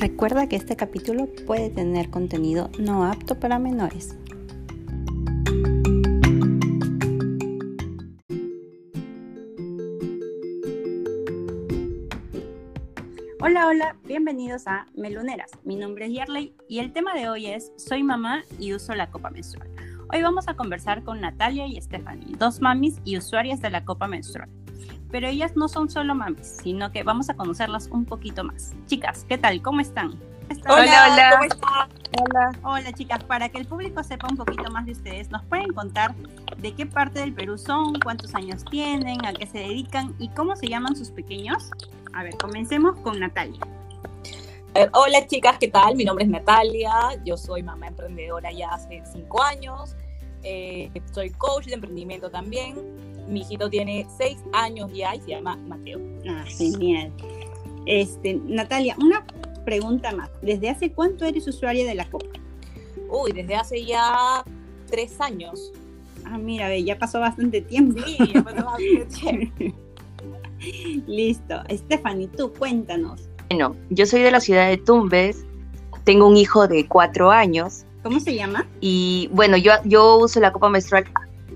Recuerda que este capítulo puede tener contenido no apto para menores. Hola, hola, bienvenidos a Meluneras. Mi nombre es Yerley y el tema de hoy es Soy mamá y uso la copa menstrual. Hoy vamos a conversar con Natalia y Stephanie, dos mamis y usuarias de la copa menstrual pero ellas no son solo mamis, sino que vamos a conocerlas un poquito más. Chicas, ¿qué tal? ¿Cómo están? Hola, hola. ¿Cómo están? Hola. Hola, chicas. Para que el público sepa un poquito más de ustedes, ¿nos pueden contar de qué parte del Perú son, cuántos años tienen, a qué se dedican y cómo se llaman sus pequeños? A ver, comencemos con Natalia. Eh, hola chicas, ¿qué tal? Mi nombre es Natalia, yo soy mamá emprendedora ya hace cinco años, eh, soy coach de emprendimiento también, mi hijito tiene seis años ya y se llama Mateo. Ah, genial. Este, Natalia, una pregunta más. ¿Desde hace cuánto eres usuaria de la copa? Uy, desde hace ya tres años. Ah, mira, ya pasó bastante tiempo. Sí, ya pasó bastante tiempo. Listo. Stephanie, tú cuéntanos. Bueno, yo soy de la ciudad de Tumbes, tengo un hijo de cuatro años. ¿Cómo se llama? Y bueno, yo, yo uso la copa menstrual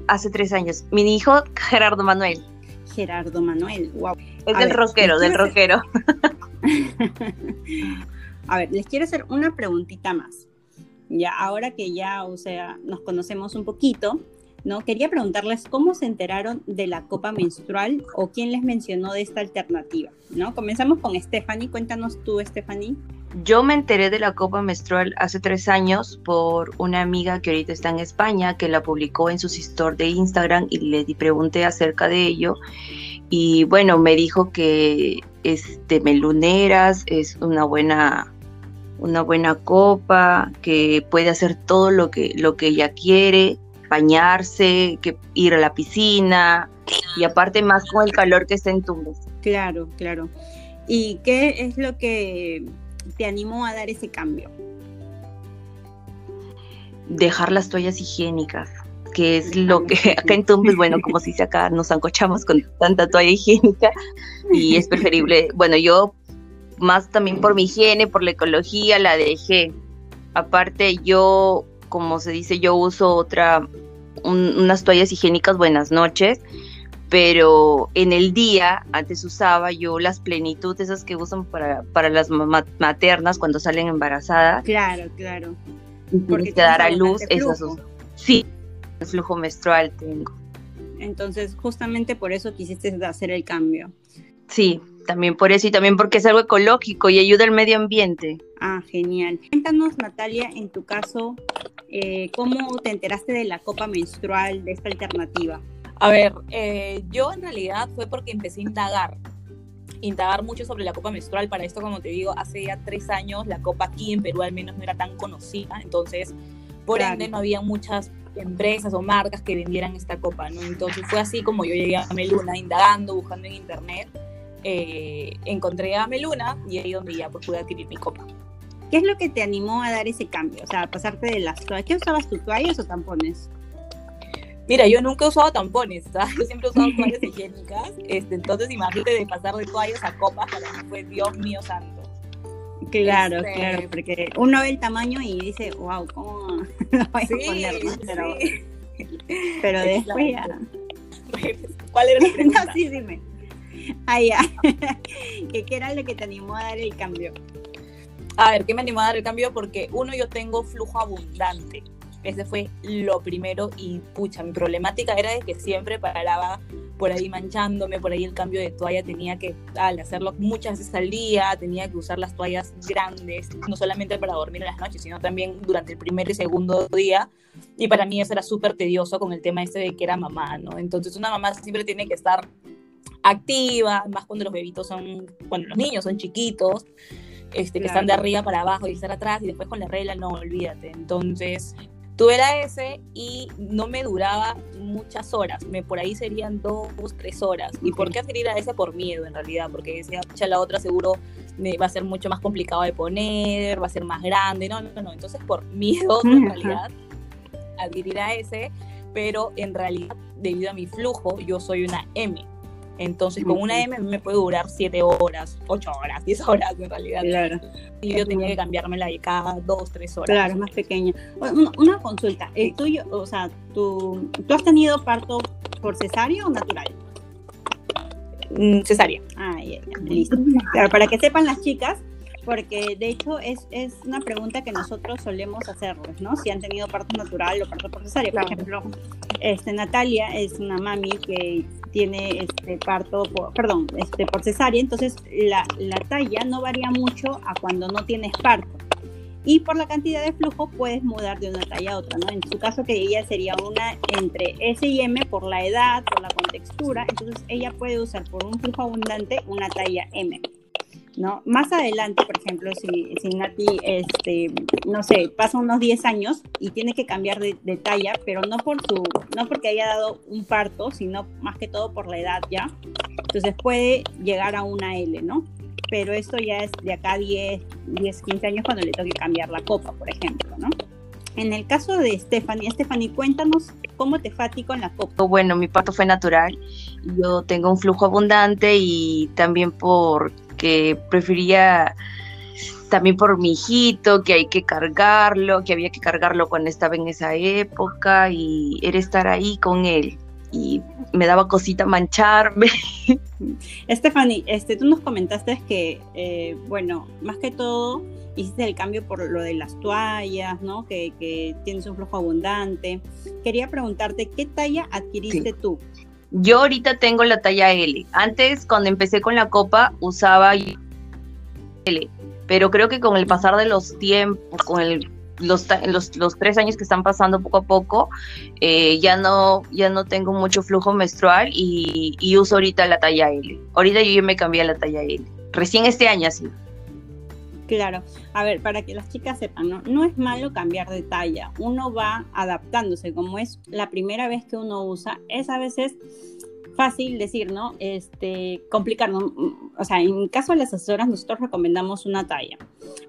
hace tres años. Mi hijo, Gerardo Manuel. Gerardo Manuel, wow. Es del rockero, del rockero. A ver, les quiero hacer una preguntita más. Ya, ahora que ya, o sea, nos conocemos un poquito, ¿no? Quería preguntarles cómo se enteraron de la copa menstrual o quién les mencionó de esta alternativa, ¿no? Comenzamos con Stephanie. Cuéntanos tú, Stephanie. Yo me enteré de la copa menstrual hace tres años por una amiga que ahorita está en España, que la publicó en sus stories de Instagram y le pregunté acerca de ello. Y bueno, me dijo que este meluneras es una buena una buena copa, que puede hacer todo lo que, lo que ella quiere, bañarse, que ir a la piscina y aparte más con el calor que está en Tumbes. Claro, claro. ¿Y qué es lo que te animó a dar ese cambio? Dejar las toallas higiénicas, que es lo que acá en Tumbes, bueno, como se acá nos ancochamos con tanta toalla higiénica y es preferible, bueno, yo más también por mi higiene, por la ecología, la dejé. Aparte, yo como se dice, yo uso otra, unas toallas higiénicas buenas noches, pero en el día, antes usaba yo las plenitud, esas que usan para, para las maternas cuando salen embarazadas. Claro, claro. Porque te dará luz, esas Sí, el flujo menstrual tengo. Entonces, justamente por eso quisiste hacer el cambio. Sí, también por eso y también porque es algo ecológico y ayuda al medio ambiente. Ah, genial. Cuéntanos, Natalia, en tu caso, eh, ¿cómo te enteraste de la copa menstrual, de esta alternativa? A ver, eh, yo en realidad fue porque empecé a indagar, indagar mucho sobre la copa menstrual. Para esto, como te digo, hace ya tres años la copa aquí en Perú al menos no era tan conocida, entonces por ende no había muchas empresas o marcas que vendieran esta copa, ¿no? Entonces fue así como yo llegué a Meluna, indagando, buscando en internet, eh, encontré a Meluna y ahí donde ya pues, pude adquirir mi copa. ¿Qué es lo que te animó a dar ese cambio? O sea, a pasarte de las toallas. ¿Qué usabas tú, toallas o tampones? Mira, yo nunca he usado tampones, ¿sabes? Yo siempre he usado toallas higiénicas. Este, entonces, imagínate de pasar de toallas a copas, para mí fue Dios mío santo. Claro, este, claro, porque uno ve el tamaño y dice, wow, ¿cómo lo voy a poner? Pero, pero después ya. ¿Cuál era la pregunta? no, sí, dime. Ah, ya. ¿Qué era lo que te animó a dar el cambio? A ver, ¿qué me animó a dar el cambio? Porque uno, yo tengo flujo abundante. Ese fue lo primero y pucha, mi problemática era de que siempre paraba por ahí manchándome, por ahí el cambio de toalla tenía que al hacerlo muchas veces al día, tenía que usar las toallas grandes, no solamente para dormir en las noches, sino también durante el primer y segundo día. Y para mí eso era súper tedioso con el tema este de que era mamá, ¿no? Entonces una mamá siempre tiene que estar activa, más cuando los bebitos son, cuando los niños son chiquitos, este, que están de arriba para abajo y estar atrás y después con la regla, no, olvídate. Entonces, tuve la S y no me duraba muchas horas, me, por ahí serían dos, tres horas. ¿Y por qué adquirir a ese? Por miedo, en realidad, porque decía, la otra seguro me va a ser mucho más complicado de poner, va a ser más grande, no, no, no. Entonces, por miedo, en realidad, adquirir a ese, pero en realidad, debido a mi flujo, yo soy una M. Entonces, con una M me puede durar 7 horas, 8 horas, 10 horas en realidad. Claro. Y yo tenía que cambiármela de cada 2, 3 horas. Claro, más pequeña. Una, una consulta, el tuyo, o sea, tú, ¿tú has tenido parto por cesárea o natural? Mm, cesárea. Ah, ya, ya, listo. Claro, para que sepan las chicas, porque de hecho es, es una pregunta que nosotros solemos hacerles, ¿no? Si han tenido parto natural o parto por cesárea. Por Claro. ejemplo, este, Natalia es una mami que tiene este parto, por, perdón, este, por cesárea, entonces la, la talla no varía mucho a cuando no tienes parto. Y por la cantidad de flujo puedes mudar de una talla a otra, ¿no? En su caso que ella sería una entre S y M por la edad, por la contextura, entonces ella puede usar por un flujo abundante una talla M. ¿no? Más adelante, por ejemplo, si, si Nati, este, no sé, pasa unos 10 años y tiene que cambiar de, talla, pero no por su, no porque haya dado un parto, sino más que todo por la edad ya. Entonces puede llegar a una L, ¿no? Pero esto ya es de acá a 10, 10, 15 años cuando le toque cambiar la copa, por ejemplo, ¿no? En el caso de Stephanie, Stephanie, cuéntanos cómo te fue a la copa. Bueno, mi parto fue natural. Yo tengo un flujo abundante y también porque prefería, también por mi hijito, que hay que cargarlo, que había que cargarlo cuando estaba en esa época y era estar ahí con él. Y me daba cosita mancharme. Stephanie, este, tú nos comentaste que, eh, bueno, más que todo hiciste el cambio por lo de las toallas, ¿no? Que, que tienes un flujo abundante. Quería preguntarte, ¿qué talla adquiriste Sí. tú? Yo ahorita tengo la talla L. Antes, cuando empecé con la copa, usaba L. Pero creo que con el pasar de los tiempos, con el, los, los, los tres años que están pasando poco a poco, eh, ya, no, ya no tengo mucho flujo menstrual y, y uso ahorita la talla L. Ahorita yo ya me cambié a la talla L. Recién este año así. Claro, a ver, para que las chicas sepan, ¿no? no es malo cambiar de talla, uno va adaptándose, como es la primera vez que uno usa, es a veces fácil decir, ¿no? Este, complicar, ¿no? Mm, O sea, en caso de las asesoras, nosotros recomendamos una talla,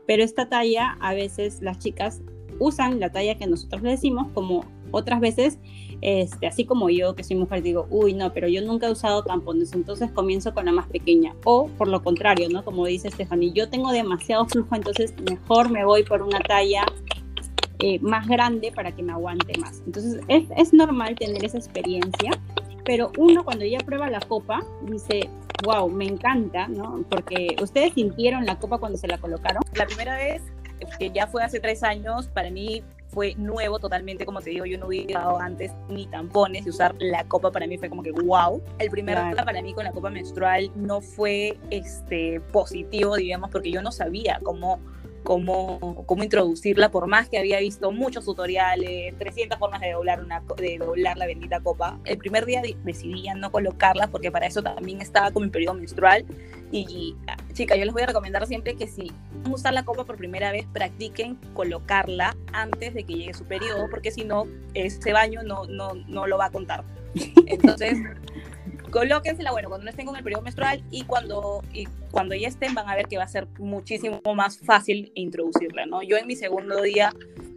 pero esta talla a veces las chicas usan la talla que nosotros le decimos, como otras veces, este, así como yo que soy mujer, digo, uy, no, pero yo nunca he usado tampones, entonces comienzo con la más pequeña. O por lo contrario, ¿no? Como dice Stephanie, yo tengo demasiado flujo, entonces mejor me voy por una talla eh, más grande para que me aguante más. Entonces es, es normal tener esa experiencia, pero uno cuando ya prueba la copa dice, wow, me encanta, ¿no? Porque ustedes sintieron la copa cuando se la colocaron. La primera vez, que ya fue hace tres años, para mí fue nuevo totalmente, como te digo, yo no hubiera dado antes ni tampones y usar la copa para mí fue como que wow. El primer día para mí con la copa menstrual no fue este positivo, digamos, porque yo no sabía cómo cómo, cómo introducirla, por más que había visto muchos tutoriales, 300 formas de doblar, una, de doblar la bendita copa. El primer día de- decidí ya no colocarla porque para eso también estaba con mi periodo menstrual. Y, ah, chica, yo les voy a recomendar siempre que si van a usar la copa por primera vez, practiquen colocarla antes de que llegue su periodo, porque si no, ese baño no, no, no lo va a contar. Entonces, colóquensela, bueno, cuando no estén con el periodo menstrual y cuando, y cuando ya estén van a ver que va a ser muchísimo más fácil introducirla, ¿no? Yo en mi segundo día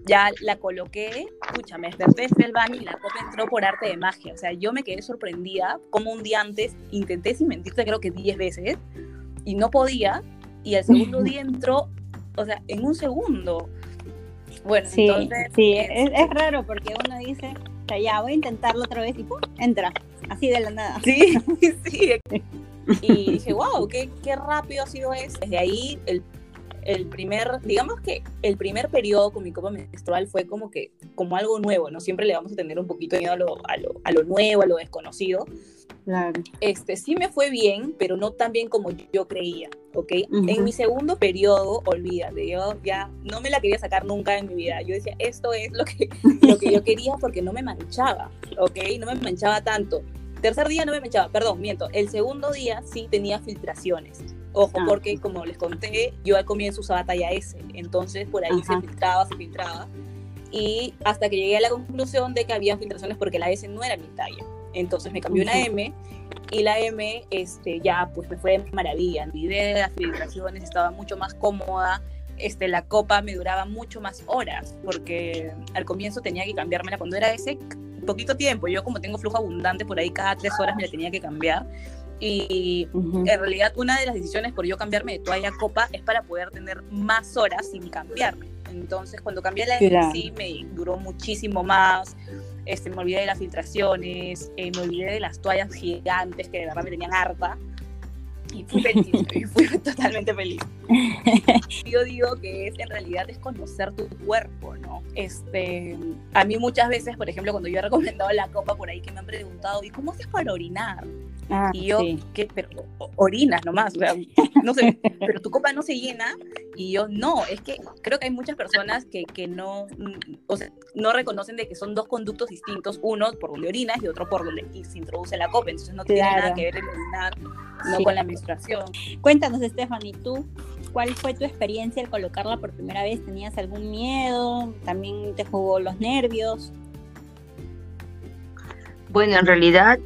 ya la coloqué, escucha, me desperté desde el baño y la copa entró por arte de magia, o sea, yo me quedé sorprendida como un día antes intenté sin mentirte creo que 10 veces y no podía y el segundo día entró, o sea, en un segundo. Bueno, Sí, entonces... sí, es, es raro porque uno dice, sea, ya voy a intentarlo otra vez y ¡pum! entra, así de la nada. Sí, sí. Y dije, wow, qué, qué rápido ha sido eso. Desde ahí, el, el primer, digamos que el primer periodo con mi copa menstrual fue como que, como algo nuevo, ¿no? Siempre le vamos a tener un poquito de miedo a lo, a lo, a lo nuevo, a lo desconocido. Claro. Este, sí me fue bien, pero no tan bien como yo creía, ¿ok? Ujú. En mi segundo periodo, olvídate, yo ya no me la quería sacar nunca en mi vida. Yo decía, esto es lo que, lo que yo quería porque no me manchaba, ¿ok? No me manchaba tanto. Tercer día no me manchaba, perdón, miento. El segundo día sí tenía filtraciones. Ojo, Ah. porque como les conté, yo al comienzo usaba talla S, entonces por ahí Ajá. se filtraba, se filtraba. Y hasta que llegué a la conclusión de que había filtraciones porque la S no era mi talla. Entonces me cambié una. M y la M este, ya pues me fue de maravilla. Olvidé las filtraciones, estaba mucho más cómoda. Este, la copa me duraba mucho más horas porque al comienzo tenía que cambiármela cuando era ese poquito tiempo. Yo como tengo flujo abundante por ahí cada tres horas me la tenía que cambiar. Y en realidad una de las decisiones por yo cambiarme de toalla a copa es para poder tener más horas sin cambiarme. Entonces cuando cambié la claro. sí me duró muchísimo más. Este, me olvidé de las filtraciones, eh, me olvidé de las toallas gigantes que de verdad me tenían harta y fui feliz, y fui totalmente feliz. Yo digo que es en realidad es conocer tu cuerpo, ¿no? Este, a mí muchas veces, por ejemplo, cuando yo he recomendado la copa por ahí que me han preguntado, ¿y cómo haces para orinar? Ah, y yo, ¿qué? Pero orinas nomás, o sea, no sé, pero tu copa no se llena. Y yo, no, es que creo que hay muchas personas que, que no, o sea, no reconocen de que son dos conductos distintos, uno por donde orinas y otro por donde se introduce la copa, entonces no tiene nada que ver el orinar no con la menstruación. Cuéntanos, Stephanie, tú, ¿cuál fue tu experiencia al colocarla por primera vez? ¿Tenías algún miedo? ¿También te jugó los nervios? Bueno, en realidad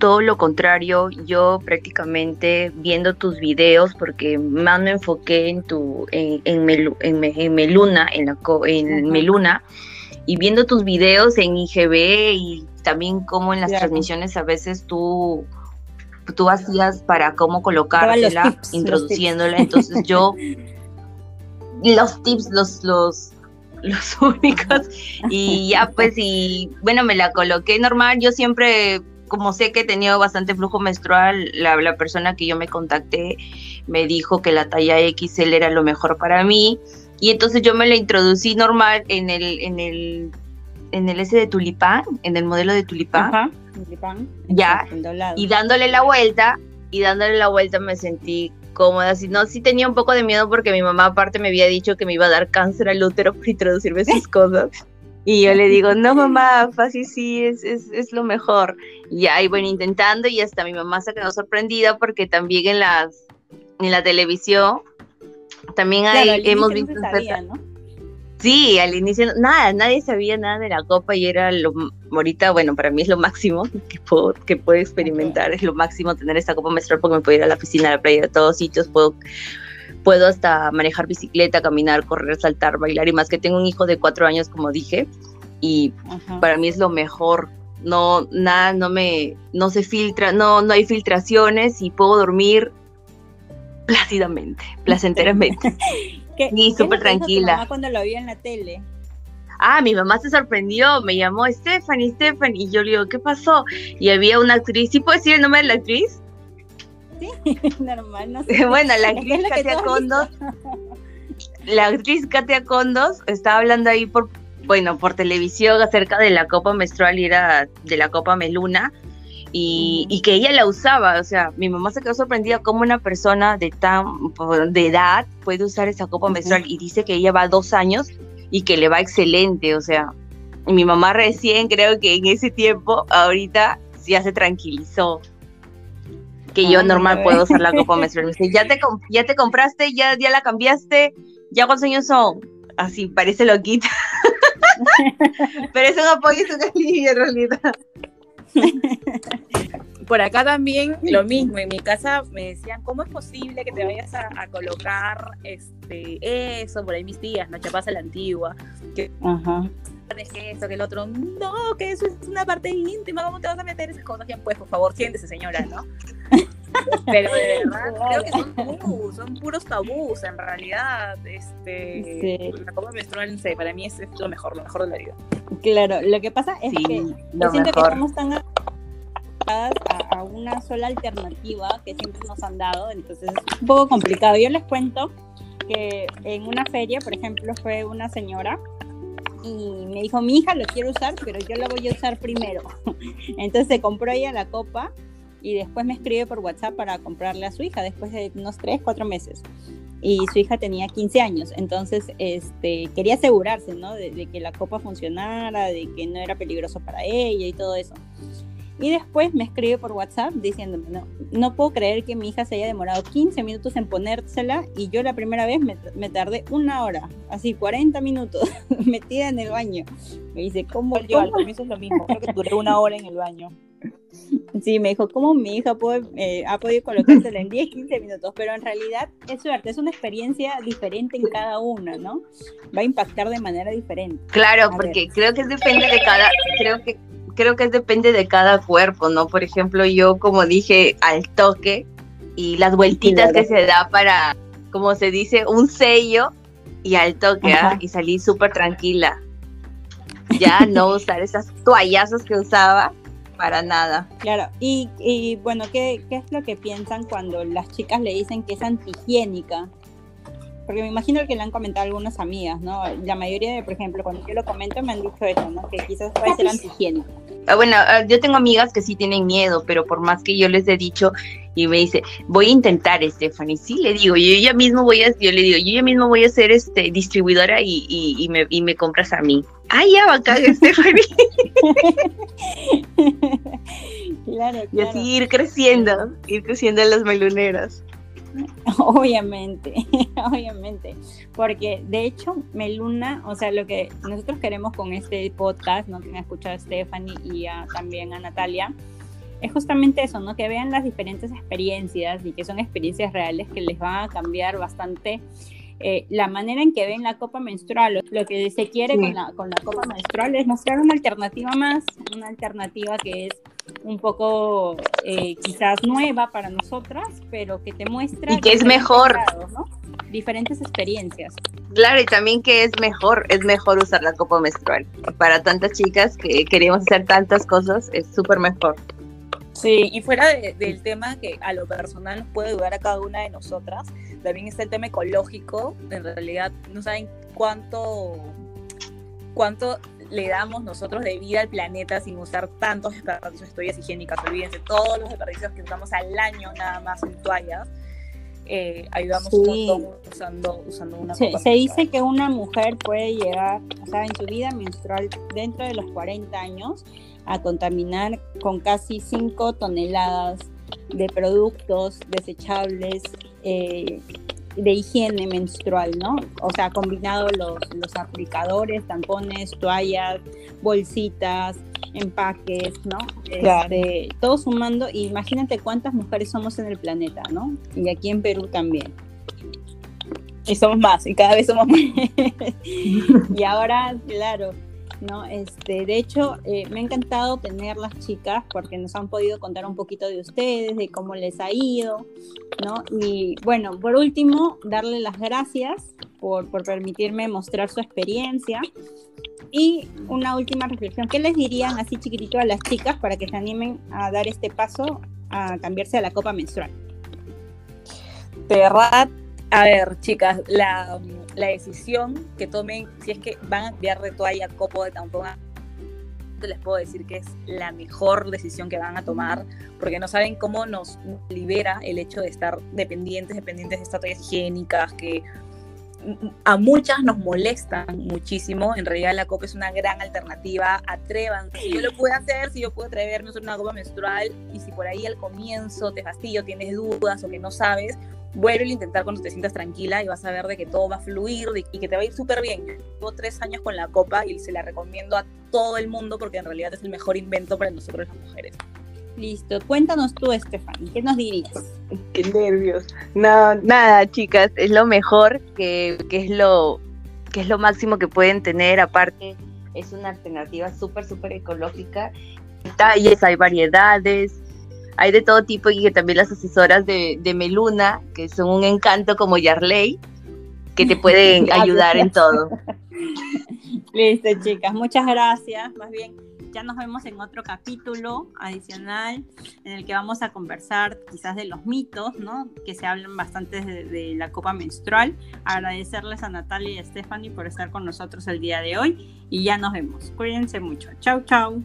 todo lo contrario, yo prácticamente viendo tus videos, porque más me enfoqué en tu, en, en, en, Meluna, en, la, en Meluna, y viendo tus videos en IGB y también como en las transmisiones a veces tú tú hacías para cómo colocártela, introduciéndola. Entonces yo, los tips, los, los, los únicos. Y ya pues, y bueno, me la coloqué normal. Yo siempre, como sé que he tenido bastante flujo menstrual, la, la persona que yo me contacté me dijo que la talla XL era lo mejor para mí. Y entonces yo me la introducí normal en el, en el, en el ese de tulipán, en el modelo de tulipán ya, y dándole la vuelta, y dándole la vuelta me sentí cómoda, si no, sí tenía un poco de miedo porque mi mamá aparte me había dicho que me iba a dar cáncer al útero por introducirme esas cosas. Y yo le digo, no mamá, fácil sí, es, es, es lo mejor. Y ahí bueno, intentando y hasta mi mamá se quedó sorprendida porque también en las en la televisión también hay, hemos visto... Sí, al inicio nada, nadie sabía nada de la copa y era lo ahorita, bueno, para mí es lo máximo que puedo, que puedo experimentar, es lo máximo tener esta copa menstrual porque me puedo ir a la piscina, a la playa, a todos sitios, puedo, puedo hasta manejar bicicleta, caminar, correr, saltar, bailar y más que tengo un hijo de cuatro años, como dije, y para mí es lo mejor. No, nada, no me, no se filtra, no, no hay filtraciones y puedo dormir plácidamente, placenteramente. y súper tranquila. Mamá cuando lo vio en la tele? Ah, mi mamá se sorprendió, me llamó Stephanie, Stephanie, y yo le digo, ¿qué pasó? Y había una actriz, ¿sí puedo decir el nombre de la actriz? Sí, normal, no sé. bueno, la actriz Katia Condos, la actriz Katia Condos estaba hablando ahí por, bueno, por televisión acerca de la copa menstrual y era de la copa meluna, y, que ella la usaba, o sea, mi mamá se quedó sorprendida cómo una persona de tan de edad puede usar esa copa menstrual y dice que ella va dos años y que le va excelente, o sea, mi mamá recién creo que en ese tiempo, ahorita ya se tranquilizó, que yo normal puedo usar la copa menstrual. Me dice, ¿ya te, ya te compraste? ¿Ya, ¿Ya la cambiaste? ¿Ya cuántos años son? Así, parece loquita. Pero es un apoyo, es un alivio en realidad. Por acá también lo mismo, en mi casa me decían, ¿cómo es posible que te vayas a, colocar este eso? Por ahí mis tías, ¿no? Chapaza la antigua, que eso, que el otro, no, que eso es una parte íntima, ¿cómo te vas a meter esas cosas? Pues, por favor, siéntese, señora, ¿no? Pero de verdad, creo que son tabús, son puros tabús en realidad. Este, La copa menstrual, no para mí es, lo mejor, lo mejor de la vida. Claro, lo que pasa es que yo siento que estamos tan a, a, una sola alternativa que siempre nos han dado, entonces es un poco complicado. Yo les cuento que en una feria, por ejemplo, fue una señora y me dijo, mi hija lo quiere usar, pero yo la voy a usar primero. Entonces se compró ella la copa y después me escribe por WhatsApp para comprarle a su hija después de unos 3, 4 meses. Y su hija tenía 15 años, entonces este, quería asegurarse, ¿no? De, que la copa funcionara, de que no era peligroso para ella y todo eso. Y después me escribe por WhatsApp diciéndome, no, no puedo creer que mi hija se haya demorado 15 minutos en ponérsela y yo la primera vez me, me tardé una hora, así 40 minutos metida en el baño. Me dice, ¿cómo? Yo al comienzo es lo mismo, creo que duré una hora en el baño. Sí, me dijo, ¿cómo mi hija puede, eh, ha podido colocársela en 10, 15 minutos? Pero en realidad es suerte, es una experiencia diferente en cada una, ¿no? Va a impactar de manera diferente. Claro, porque creo que depende de cada, creo que creo que depende de cada cuerpo, ¿no? Por ejemplo, yo como dije, al toque y las vueltitas que se da para, como se dice, un sello y al toque, ¿ah? y salí súper tranquila. Ya no usar esas toallazos que usaba para nada. Claro, y, y bueno, ¿qué, ¿qué es lo que piensan cuando las chicas le dicen que es antihigiénica? Porque me imagino que le han comentado algunas amigas, ¿no? La mayoría de, por ejemplo, cuando yo lo comento me han dicho eso, ¿no? Que quizás puede ser antihigiénico. Ah, bueno, ah, yo tengo amigas que sí tienen miedo, pero por más que yo les he dicho y me dice, voy a intentar, Stephanie, sí, le digo, yo ya mismo voy a, yo le digo, yo ya mismo voy a ser este distribuidora y, y, me, y me compras a mí. Ah, ya, bacán, Stephanie. claro, claro. Y así ir creciendo, ir creciendo en las meluneras. Obviamente, obviamente, porque de hecho Meluna, o sea, lo que nosotros queremos con este podcast, ¿no? que me ha escuchado a Stephanie y también a Natalia, es justamente eso, ¿no? Que vean las diferentes experiencias y que son experiencias reales que les van a cambiar bastante eh, la manera en que ven la copa menstrual. Lo que se quiere con, la, con la copa menstrual es mostrar una alternativa más, una alternativa que es un poco eh, quizás nueva para nosotras, pero que te muestra... Y que es mejor. Diferentes experiencias. Claro, y también que es mejor, es mejor usar la copa menstrual. Para tantas chicas que queremos hacer tantas cosas, es súper mejor. Sí, y fuera del tema que a lo personal nos puede ayudar a cada una de nosotras, también está el tema ecológico. En realidad, no saben cuánto, cuánto le damos nosotros de vida al planeta sin usar tantos desperdicios de toallas higiénicas. Olvídense, todos los desperdicios que usamos al año nada más en toallas. Eh, ayudamos un montón usando, usando una Se, se dice que una mujer puede llegar, o sea, en su vida menstrual, dentro de los 40 años, a contaminar con casi 5 toneladas de productos desechables eh, de higiene menstrual, ¿no? O sea, combinado los, los aplicadores, tampones, toallas, bolsitas, empaques, ¿no? Este, todo sumando, imagínate cuántas mujeres somos en el planeta, ¿no? Y aquí en Perú también. Y somos más, y cada vez somos más. y ahora, claro, ¿no? Este, de hecho, eh, me ha encantado tener las chicas porque nos han podido contar un poquito de ustedes, de cómo les ha ido, ¿no? Y bueno, por último, darle las gracias por, por permitirme mostrar su experiencia. Y una última reflexión, ¿qué les dirían así chiquitito a las chicas para que se animen a dar este paso a cambiarse a la copa menstrual? Verdad, a ver, chicas, la, decisión que tomen, si es que van a enviar de toalla, copo de tampón, les puedo decir que es la mejor decisión que van a tomar, porque no saben cómo nos libera el hecho de estar dependientes, dependientes de estas toallas higiénicas, que a muchas nos molestan muchísimo. En realidad la copa es una gran alternativa. Atrevan. Si yo lo puedo hacer, si yo puedo atreverme a usar una copa menstrual y si por ahí al comienzo te fastidio, tienes dudas o que no sabes, vuelve a intentar cuando te sientas tranquila y vas a ver de que todo va a fluir y que te va a ir súper bien. Llevo tres años con la copa y se la recomiendo a todo el mundo porque en realidad es el mejor invento para nosotros las mujeres. Listo, cuéntanos tú, Estefan, ¿qué nos dirías? Qué nervios. No, nada, chicas, es lo mejor, que, que es lo que es lo máximo que pueden tener, aparte es una alternativa súper, súper ecológica. Talles, hay variedades, hay de todo tipo y que también las asesoras de, de Meluna, que son un encanto como Yarley, que te pueden ayudar en todo. Listo, chicas, muchas gracias. Más bien, ya nos vemos en otro capítulo adicional en el que vamos a conversar quizás de los mitos, ¿no? Que se hablan bastante de, de la copa menstrual. Agradecerles a Natalia y a Stephanie por estar con nosotros el día de hoy y ya nos vemos. Cuídense mucho. Chau, chau.